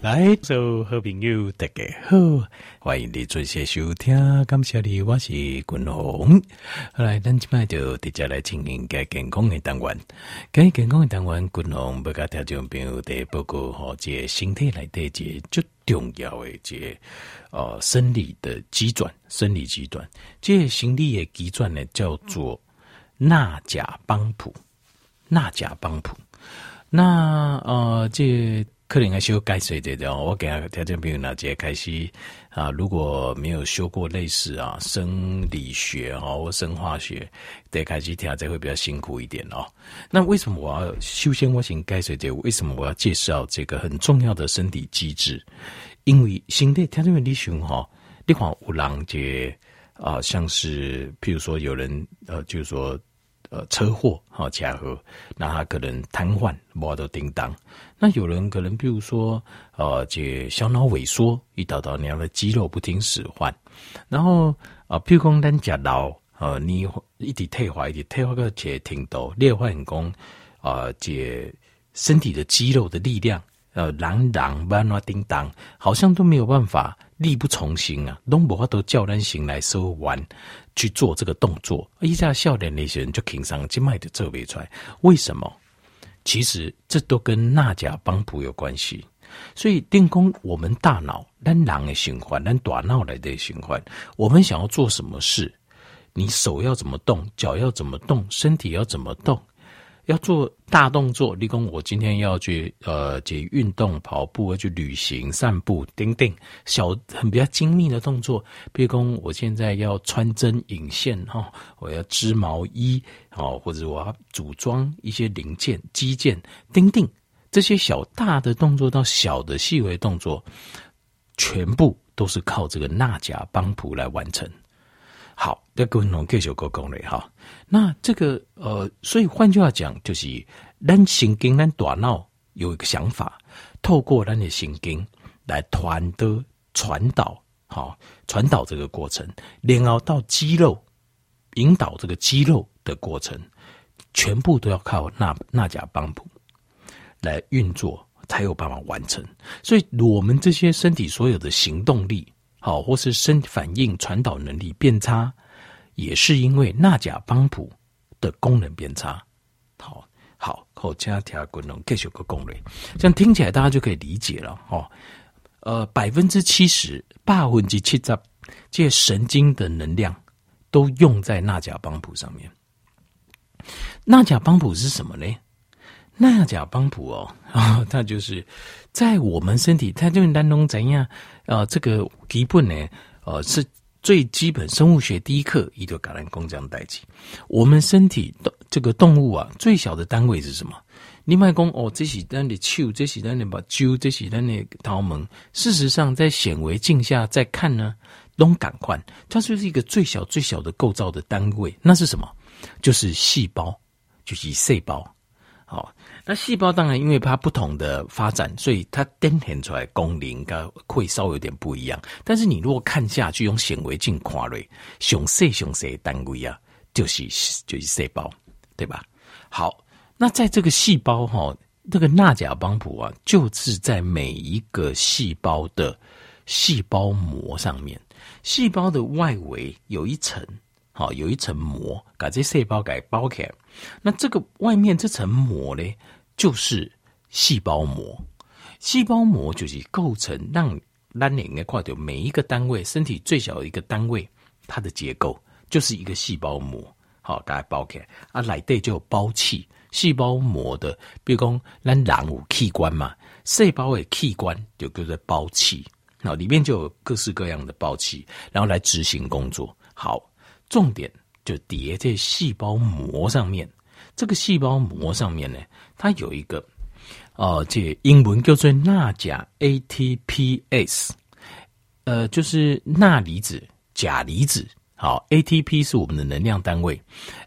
来，所有好朋友大家好，欢迎你准时收听，感谢你，我是君鸿。后来，咱今摆就直接来进行个健康的单元。个健康的单元，君鸿要甲听众朋友的报告吼，这身体内底这最重要的这呃生理的急转，生理急转，这生理的急转呢叫做纳甲帮浦，纳甲帮浦。那呃这。可能还需要解释这种，我给他条件朋友呢，直接开始啊，如果没有修过类似啊生理学啊或生化学，得开始听这会比较辛苦一点哦。那为什么我要修仙？我先解释这为什么我要介绍这个很重要的身体机制？因为新的条件问题熊哈，你看有人这啊，像是譬如说有人呃，就是说。呃，车祸好假合，那他可能瘫痪，摸到叮当。那有人可能，比如说，呃，这小脑萎缩，一道道那样的肌肉不听使唤。然后啊，譬如讲咱食老，呃，你一直退化，一直退化个且挺多，裂换工啊，这身体的肌肉的力量，呃，朗朗慢慢叮当，好像都没有办法。力不从心啊，拢无法度叫人醒来收完去做这个动作，一下笑脸那些人就挺上静脉的这边出来，为什么？其实这都跟那甲帮浦有关系。所以电工，我们大脑咱人的循环，咱大脑来的循环，我们想要做什么事，你手要怎么动，脚要怎么动，身体要怎么动。要做大动作，例如我今天要去呃，去运动、跑步，要去旅行、散步，等等，小很比较精密的动作。比如我现在要穿针引线哈，我要织毛衣，好，或者我要组装一些零件、机件，等等，这些小大的动作到小的细微动作，全部都是靠这个纳甲邦普来完成。好，那各位同学继续讲讲嘞哈。那这个呃，所以换句话讲，就是咱神经、咱大脑有一个想法，透过咱的神经来传的传导，好，传导这个过程，然后到肌肉，引导这个肌肉的过程，全部都要靠纳纳甲帮浦来运作，才有办法完成。所以，我们这些身体所有的行动力。好，或是身体反应传导能力变差，也是因为钠钾帮浦的功能变差。好，好，后加条功能继续个功能，这样听起来大家就可以理解了。哦，呃，百分之七十、百分之七十，这些神经的能量都用在钠钾帮浦上面。钠钾帮浦是什么呢？钠钾帮浦哦，啊，它就是在我们身体，它就是当中怎样？呃，这个基本呢，呃，是最基本生物学第一课，一个橄榄工匠代志。我们身体的这个动物啊，最小的单位是什么？你卖讲哦，这是咱的手，这是咱的把揪，这是咱的头毛。事实上，在显微镜下再看呢，都感官，它就是一个最小最小的构造的单位。那是什么？就是细胞，就是细胞。好。那细胞当然，因为它不同的发展，所以它展现出来功能跟会稍微有点不一样。但是你如果看下去，用显微镜看嘞，熊细熊细的单位啊，就是就是细胞，对吧？好，那在这个细胞哈，这个纳甲帮浦啊，就是在每一个细胞的细胞膜上面，细胞的外围有一层，好，有一层膜，把这细胞给包起来。那这个外面这层膜呢？就是细胞膜，细胞膜就是构成让让你应该看到每一个单位身体最小的一个单位，它的结构就是一个细胞膜。好，大家包起来啊，内底就有胞器。细胞膜的，比如讲咱人有器官嘛，细胞的器官就叫做胞器，那里面就有各式各样的胞器，然后来执行工作。好，重点就叠在细胞膜上面。这个细胞膜上面呢，它有一个，哦、呃，这英文叫做钠钾 ATPS，呃，就是钠离子、钾离子。好，ATP 是我们的能量单位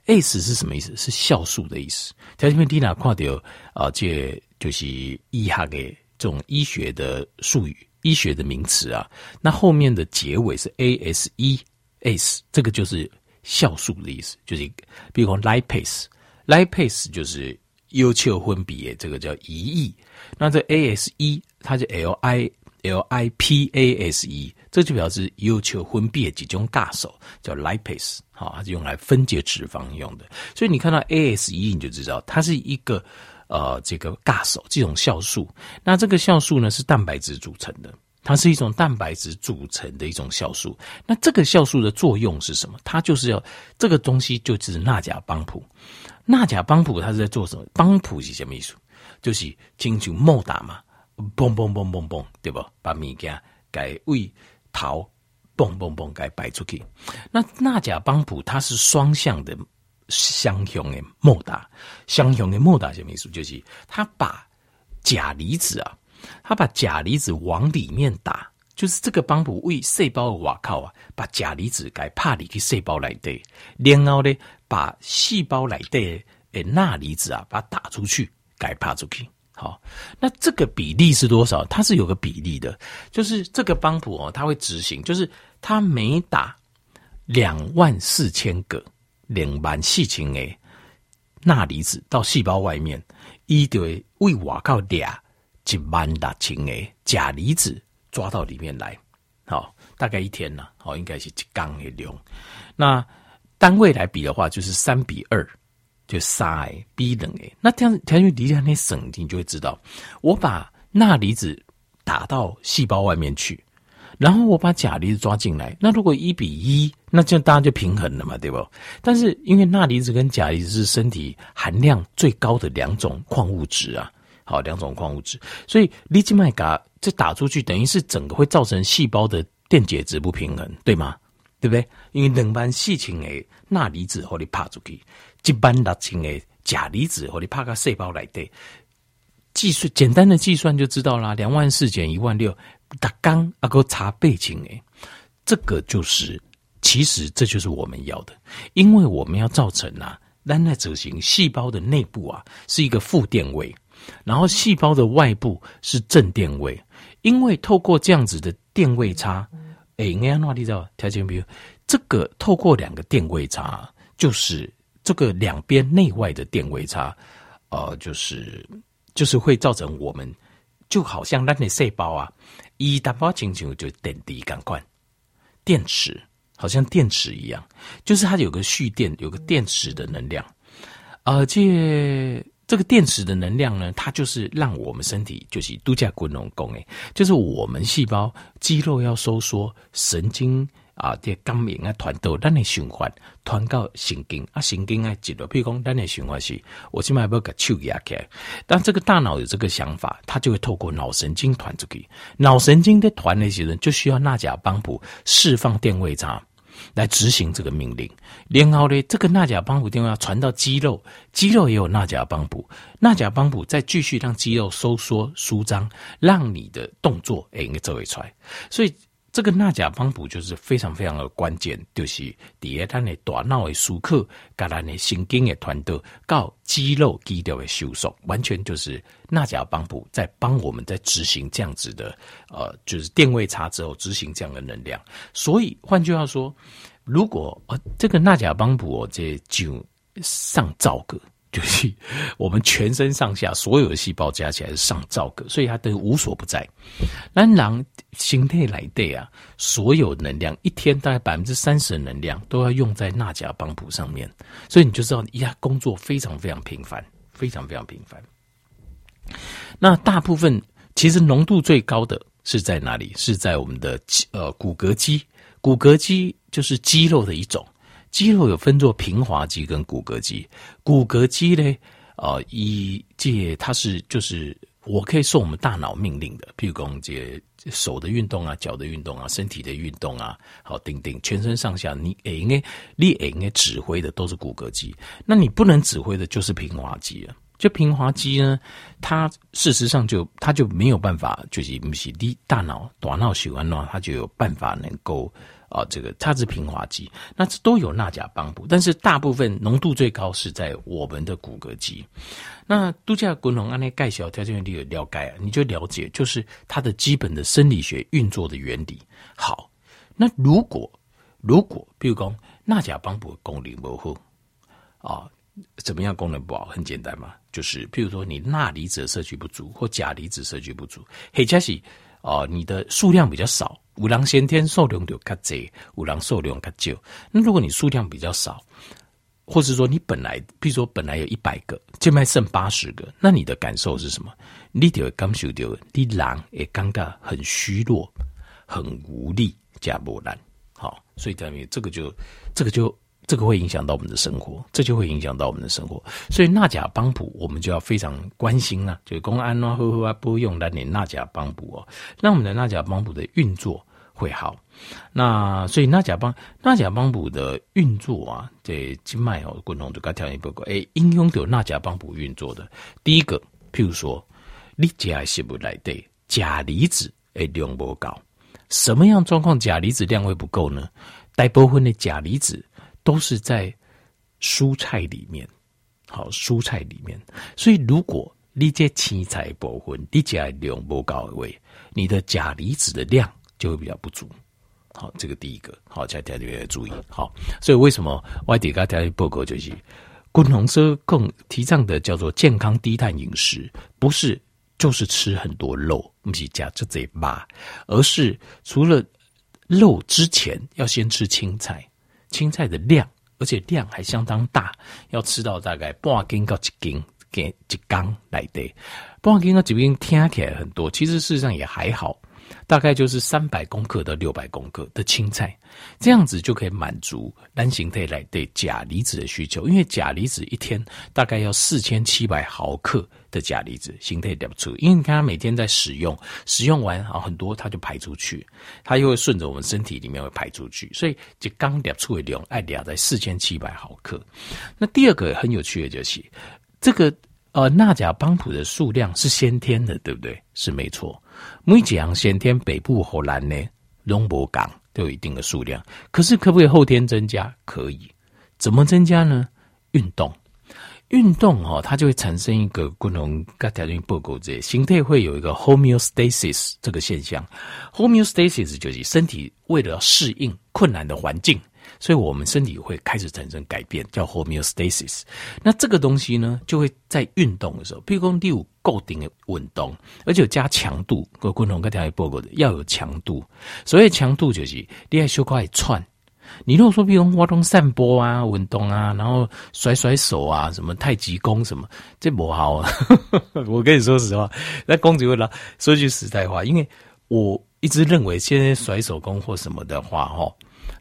，S 是什么意思？是酵素的意思。在这边蒂娜看到啊，这就是医学的这种医学的术语、医学的名词啊。那后面的结尾是 AS 一 ASE，S 这个就是酵素的意思，就是比如说 Lipase。Lipase 就是优丘分泌的这个叫胰液，那这 ASE 它就 L I L I P A S E，这就表示优丘分泌的几种大手叫 lipase，好，它是用来分解脂肪用的。所以你看到 ASE，你就知道它是一个呃这个尬手这种酵素。那这个酵素呢是蛋白质组成的。它是一种蛋白质组成的一种酵素，那这个酵素的作用是什么？它就是要这个东西就是纳甲帮浦，纳甲帮浦它是在做什么？帮普是什么意思？就是进行摩打嘛，嘣嘣嘣嘣嘣，对不？把物件给胃桃嘣嘣嘣给摆出去。那纳甲帮浦它是双向的，相向的莫打，相向的莫打什么意思？就是它把钾离子啊。他把钾离子往里面打，就是这个帮浦为细胞的瓦靠啊，把钾离子给帕里去细胞来对，然后呢，把细胞来对诶钠离子啊，把它打出去，给帕出去。好，那这个比例是多少？它是有个比例的，就是这个帮浦哦，它会执行，就是它每打两万四千个两万四千诶钠离子到细胞外面，一对为瓦靠俩。一万六千个钾离子抓到里面来，好，大概一天呢，好，应该是一缸的量。那单位来比的话，就是三比二，就三比两诶。那这样条件底下那省，你就会知道，我把钠离子打到细胞外面去，然后我把钾离子抓进来。那如果一比一，那这样大家就平衡了嘛，对不？但是因为钠离子跟钾离子是身体含量最高的两种矿物质啊。好，两种矿物质，所以利基麦嘎这打出去，等于是整个会造成细胞的电解质不平衡，对吗？对不对？因为两般细轻诶钠离子和你拍出去，一般六轻诶钾离子和你拍个细胞来对，计算简单的计算就知道啦，两万四减一万六，打刚啊个查背景诶，这个就是其实这就是我们要的，因为我们要造成啊，单在执行细胞的内部啊是一个负电位。然后细胞的外部是正电位，因为透过这样子的电位差，哎，应该哪里知道？条件比如这个透过两个电位差，就是这个两边内外的电位差，呃，就是就是会造成我们就好像那些细胞啊，一打包进去就电离感官，电池好像电池一样，就是它有个蓄电，有个电池的能量，而且。这个电池的能量呢，它就是让我们身体就是度假滚龙功诶，就是我们细胞肌肉要收缩，神经啊这感应啊传导，咱的循环传到神经啊，神经啊记录，譬如讲咱的循环是，我起码要把手压开。当这个大脑有这个想法，它就会透过脑神经传出去，脑神经的团那些人就需要纳甲帮浦释放电位差。来执行这个命令，然后呢，这个纳甲帮补电位要传到肌肉，肌肉也有纳甲帮浦，纳甲帮补再继续让肌肉收缩舒张，让你的动作哎，应该做会出来。所以这个纳甲帮浦就是非常非常的关键，就是第一，咱的大脑的舒克，跟咱的神经的传导到肌肉肌肉的收缩，完全就是纳甲帮浦在帮我们在执行这样子的，呃，就是电位差之后执行这样的能量。所以换句话说。如果呃，这个纳甲帮浦哦，这就上兆个，就是我们全身上下所有的细胞加起来是上兆个，所以它都无所不在。那狼形态来对啊，所有能量一天大概百分之三十的能量都要用在纳甲帮浦上面，所以你就知道，呀，工作非常非常频繁，非常非常频繁。那大部分其实浓度最高的是在哪里？是在我们的呃骨骼肌。骨骼肌就是肌肉的一种，肌肉有分作平滑肌跟骨骼肌。骨骼肌呢，呃，一介它是就是我可以受我们大脑命令的，譬如讲这手的运动啊、脚的运动啊、身体的运动啊，好，等等，全身上下你应该你应该指挥的都是骨骼肌，那你不能指挥的就是平滑肌啊。就平滑肌呢，它事实上就它就没有办法，就是不是你大脑大脑喜欢的话，它就有办法能够啊、这个它是平滑肌，那这都有纳甲帮补，但是大部分浓度最高是在我们的骨骼肌。那度假滚龙按那介绍条件你有了解，你就了解就是它的基本的生理学运作的原理。好，那如果如果比如讲纳甲帮补功能不好啊。怎么样功能不好？很简单嘛，就是譬如说你钠离子摄取不足，或钾离子摄取不足，或者是哦你的数量比较少，五郎先天数量就较多，五郎数量较少。那如果你数量比较少，或是说你本来，比如说本来有一百个，现在剩八十个，那你的感受是什么？你就会感受到你人也尴尬，很虚弱，很无力，加不难。好，所以等于这个就这个就。这个会影响到我们的生活，这就会影响到我们的生活。所以钠钾帮补，我们就要非常关心啊，就是公安啊、呵呵啊，不用来点钠钾帮补哦，让我们的钠钾帮补的运作会好。那所以钠钾帮钠钾帮补的运作啊，这经脉哦，共同就该调一报告。哎，应用有钠钾帮补运作的，第一个，譬如说，你钾是不来的钾离子哎量不高，什么样状况钾离子量会不够呢？大部分的钾离子。都是在蔬菜里面，好，蔬菜里面。所以，如果你这青菜部分你钾量不高位，你的钾离子的量就会比较不足。好，这个第一个，好，大家特别要注意。好，所以为什么外地家条报告就是，共同社更提倡的叫做健康低碳饮食，不是就是吃很多肉，不是加这嘴巴，而是除了肉之前要先吃青菜。青菜的量，而且量还相当大，要吃到大概半斤到一斤，给一缸来的。半斤到一斤听起来很多，其实事实上也还好。大概就是三百公克到六百公克的青菜，这样子就可以满足单形态来对钾离子的需求。因为钾离子一天大概要四千七百毫克的钾离子，形态不出。因为你看它每天在使用，使用完啊很多它就排出去，它又会顺着我们身体里面会排出去，所以就刚两出的量爱量在四千七百毫克。那第二个很有趣的就是这个呃钠钾帮补的数量是先天的，对不对？是没错。每几样先天北部荷兰呢，龙博港都有一定的数量，可是可不可以后天增加？可以，怎么增加呢？运动，运动哈、它就会产生一个共同该条件报告这形态会有一个 homeostasis 这个现象，homeostasis 就是身体为了适应困难的环境。所以我们身体会开始产生改变，叫 homeostasis。那这个东西呢，就会在运动的时候，譬如说第五固定的运动，而且有加强度。各位观众刚才报告的要有强度，所谓强度就是你要小块串。你如果说，比如活动散播啊、运动啊，然后甩甩手啊，什么太极功什么，这不好啊。我跟你说实话，那公子会啦。说句实在话，因为我一直认为，现在甩手功或什么的话，哈。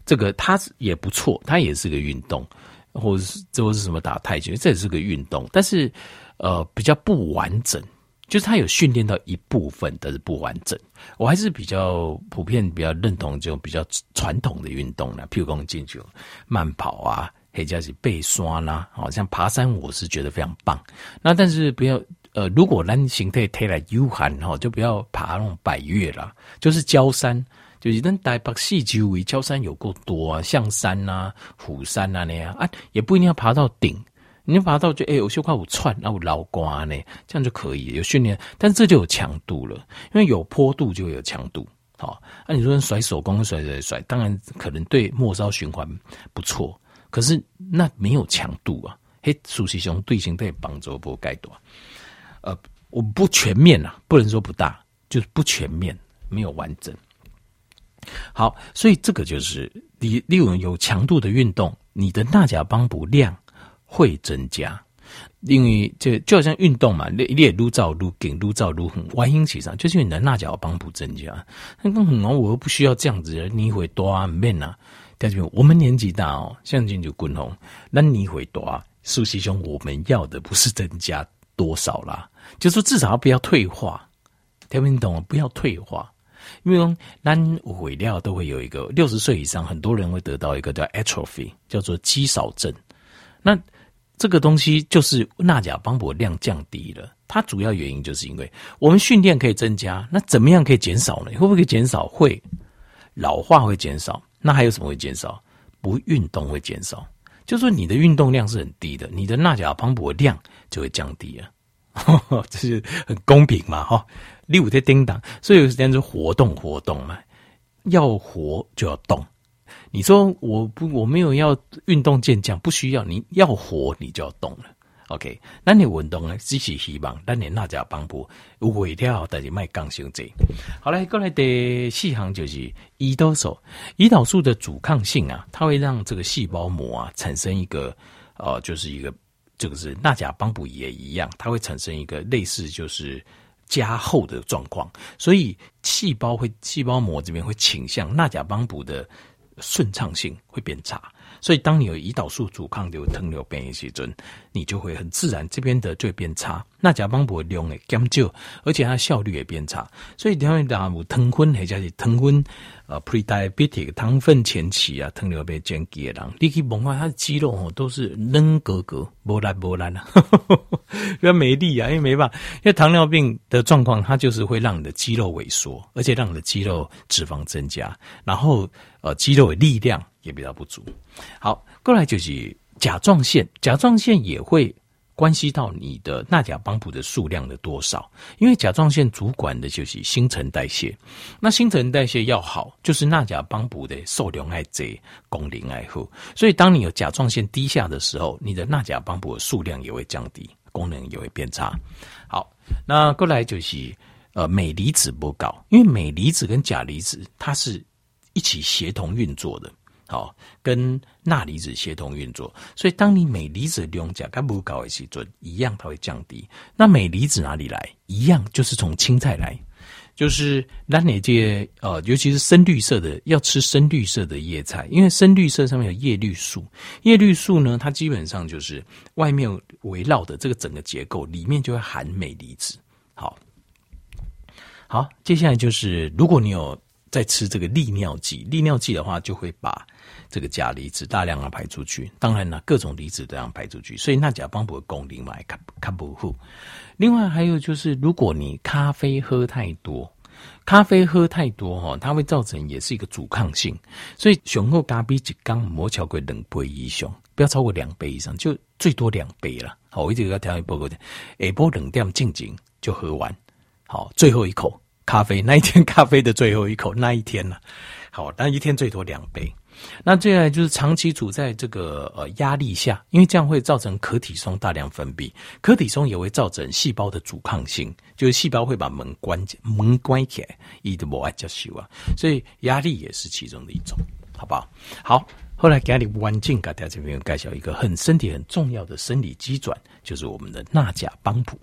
这个它也不错，它也是个运动，或者是这或是什么打太极，这也是个运动，但是呃比较不完整，就是它有训练到一部分，但是不完整。我还是比较普遍比较认同这种比较传统的运动呢，譬如说进去慢跑啊，或者是背山啦，好像爬山，我是觉得非常棒。那但是不要呃，如果咱形态推来悠闲哈，就不要爬那种百岳啦，就是郊山。就是咱台北市周围郊山有够多啊，象山啊、虎山啊那样啊，也不一定要爬到顶，你爬到就哎，有些块有窜，然后老瓜呢，这样就可以有训练，但这就有强度了，因为有坡度就有强度，好，那你说甩手工甩甩甩，当然可能对末梢循环不错，可是那没有强度啊，嘿，熟悉熊队形对帮助不该多，呃，我不全面啊，不能说不大，就是不全面，没有完整。好，所以这个就是你利用有强度的运动，你的钠钾帮补量会增加。因为这就好像运动嘛，你你也撸照撸紧撸照撸很外因其上，就是因为你的钠钾帮补增加。那更很我又不需要这样子，你会多啊面啊。但是我们年纪大哦，像进就滚红，那你会多啊。苏西兄，我们要的不是增加多少啦，就是至少不要退化。听不懂？不要退化。因为咱毁掉都会有一个六十岁以上，很多人会得到一个叫 atrophy，叫做肌少症。那这个东西就是钠钾帮补量降低了。它主要原因就是因为我们训练可以增加，那怎么样可以减少呢？会不会减少？会老化会减少。那还有什么会减少？不运动会减少。就是说你的运动量是很低的，你的钠钾帮补量就会降低了。这是很公平嘛？哈。六五在叮当，所以有时间就活动活动嘛，要活就要动，你说我不我没有要运动健将，不需要，你要活你就要动了。OK，那你运动呢？只是希望那你那家帮补有尾条，但是卖刚性这。好嘞，过来的细行就是胰岛素。胰岛素的阻抗性啊，它会让这个细胞膜啊产生一个呃，就是一个这个是那甲帮补也一样，它会产生一个类似就是加厚的状况，所以细胞会细胞膜这边会倾向钠钾帮补的顺畅性会变差。所以，当你有胰岛素阻抗的糖尿病的时阵，你就会很自然这边的就会变差。那甲帮补量会减少，而且它效率也变差。所以，糖尿病有糖分或者是糖分呃 pre-diabetic 糖分前期啊，糖尿病前期的人，你去摸看他的肌肉哦，都是嫩格格，无力无力啊，比较没力啊，因为没办法，因为糖尿病的状况，它就是会让你的肌肉萎缩，而且让你的肌肉脂肪增加，然后呃，肌肉的力量。也比较不足。好，过来就是甲状腺，甲状腺也会关系到你的钠钾帮补的数量的多少，因为甲状腺主管的就是新陈代谢。那新陈代谢要好，就是钠钾帮补的受量爱多，功能爱好。所以，当你有甲状腺低下的时候，你的钠钾帮补的数量也会降低，功能也会变差。好，那过来就是呃镁离子不高，因为镁离子跟钾离子它是一起协同运作的。好，跟钠离子协同运作，所以当你镁离子量甲跟不高的时阵，一样它会降低。那镁离子哪里来？一样就是从青菜来，就是那哪些呃，尤其是深绿色的，要吃深绿色的叶菜，因为深绿色上面有叶绿素，叶绿素呢，它基本上就是外面围绕的这个整个结构里面就会含镁离子。好，好，接下来就是如果你有。在吃这个利尿剂，利尿剂的话就会把这个钾离子大量的排出去。当然了，各种离子都要排出去，所以那钾帮补功能嘛，看看不护。另外还有就是，如果你咖啡喝太多，咖啡喝太多哈，它会造成也是一个阻抗性。所以雄厚咖啡一缸磨超过两杯以上，不要超过两杯以上，就最多两杯了。好，我一直要调一报告的，下波冷掉静静就喝完，好，最后一口。咖啡 那一天，咖啡的最后一口那一天呢？好，那一天最多两杯。那接下来就是长期处在这个呃压力下，因为这样会造成可体松大量分泌，可体松也会造成细胞的阻抗性，就是细胞会把门关门关起来，一直不爱接受啊。所以压力也是其中的一种，好不好？好，后来给你关进给大家这边介绍一个很身体很重要的生理机转，就是我们的钠钾帮补。